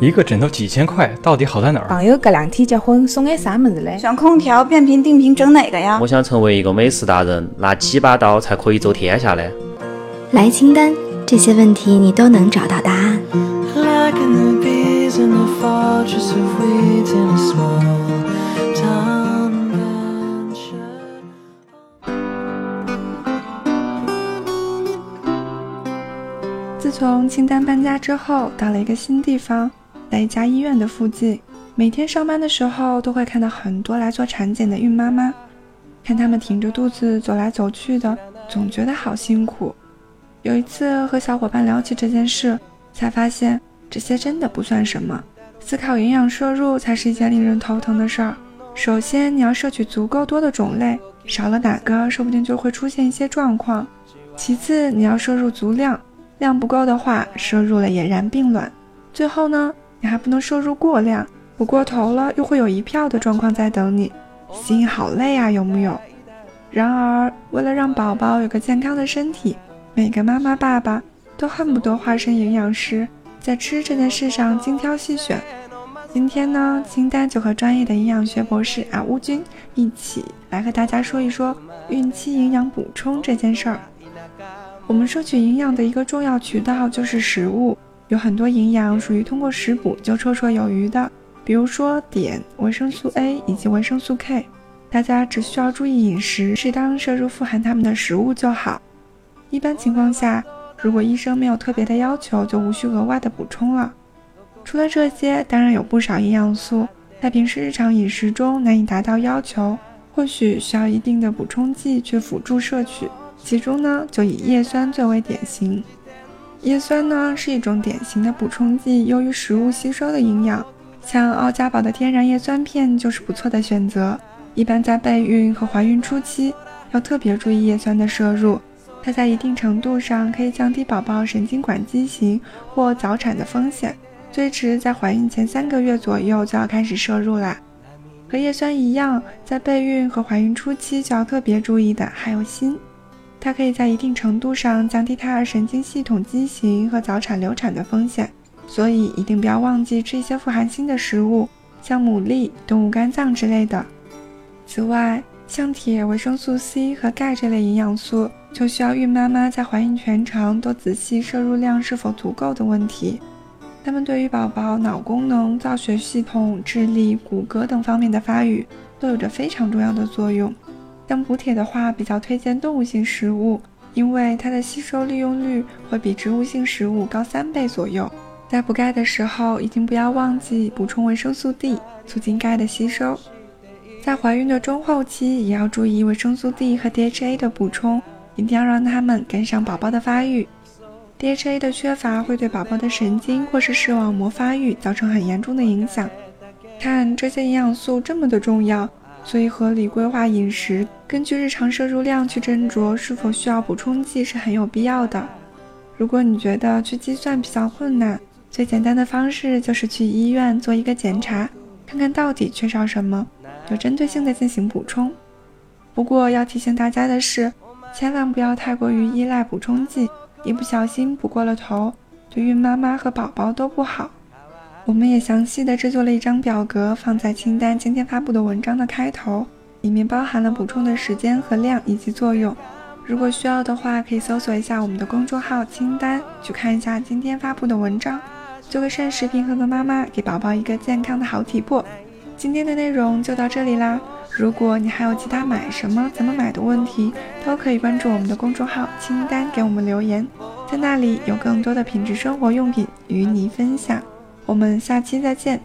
一个枕头几千块，到底好在哪儿？朋友隔两天结婚，送点啥么子嘞？选空调、变频、定频，整哪个呀？我想成为一个美食达人，拿几把刀才可以走天下嘞？来清单，这些问题你都能找到答案。自从清单搬家之后，到了一个新地方，在一家医院的附近。每天上班的时候，都会看到很多来做产检的孕妈妈，看她们挺着肚子走来走去的，总觉得好辛苦。有一次和小伙伴聊起这件事，才发现这些真的不算什么。思考营养摄入才是一件令人头疼的事儿。首先，你要摄取足够多的种类，少了哪个，说不定就会出现一些状况。其次，你要摄入足量。量不够的话，摄入了也然并卵。最后呢，你还不能摄入过量，补过头了又会有一票的状况在等你，心好累啊，有木有？然而，为了让宝宝有个健康的身体，每个妈妈爸爸都恨不得化身营养师，在吃这件事上精挑细选。今天呢，清单就和专业的营养学博士啊乌军一起来和大家说一说孕期营养补充这件事儿。我们摄取营养的一个重要渠道就是食物，有很多营养属于通过食补就绰绰有余的，比如说碘、维生素 A 以及维生素 K，大家只需要注意饮食，适当摄入富含它们的食物就好。一般情况下，如果医生没有特别的要求，就无需额外的补充了。除了这些，当然有不少营养素在平时日常饮食中难以达到要求，或许需要一定的补充剂去辅助摄取。其中呢，就以叶酸最为典型。叶酸呢是一种典型的补充剂，优于食物吸收的营养。像奥家宝的天然叶酸片就是不错的选择。一般在备孕和怀孕初期，要特别注意叶酸的摄入。它在一定程度上可以降低宝宝神经管畸形或早产的风险。最迟在怀孕前三个月左右就要开始摄入啦。和叶酸一样，在备孕和怀孕初期就要特别注意的还有锌。它可以在一定程度上降低胎儿神经系统畸形和早产流产的风险，所以一定不要忘记吃一些富含锌的食物，像牡蛎、动物肝脏之类的。此外，像铁、维生素 C 和钙这类营养素，就需要孕妈妈在怀孕全程都仔细摄入量是否足够的问题。它们对于宝宝脑功能、造血系统、智力、骨骼等方面的发育都有着非常重要的作用。像补铁的话，比较推荐动物性食物，因为它的吸收利用率会比植物性食物高三倍左右。在补钙的时候，一定不要忘记补充维生素 D，促进钙的吸收。在怀孕的中后期，也要注意维生素 D 和 DHA 的补充，一定要让它们跟上宝宝的发育。DHA 的缺乏会对宝宝的神经或是视网膜发育造成很严重的影响。看这些营养素这么的重要。所以，合理规划饮食，根据日常摄入量去斟酌是否需要补充剂是很有必要的。如果你觉得去计算比较困难，最简单的方式就是去医院做一个检查，看看到底缺少什么，有针对性的进行补充。不过要提醒大家的是，千万不要太过于依赖补充剂，一不小心补过了头，对孕妈妈和宝宝都不好。我们也详细的制作了一张表格，放在清单今天发布的文章的开头，里面包含了补充的时间和量以及作用。如果需要的话，可以搜索一下我们的公众号“清单”，去看一下今天发布的文章。做个膳食平衡的妈妈，给宝宝一个健康的好体魄。今天的内容就到这里啦。如果你还有其他买什么、怎么买的问题，都可以关注我们的公众号“清单”，给我们留言，在那里有更多的品质生活用品与你分享。我们下期再见。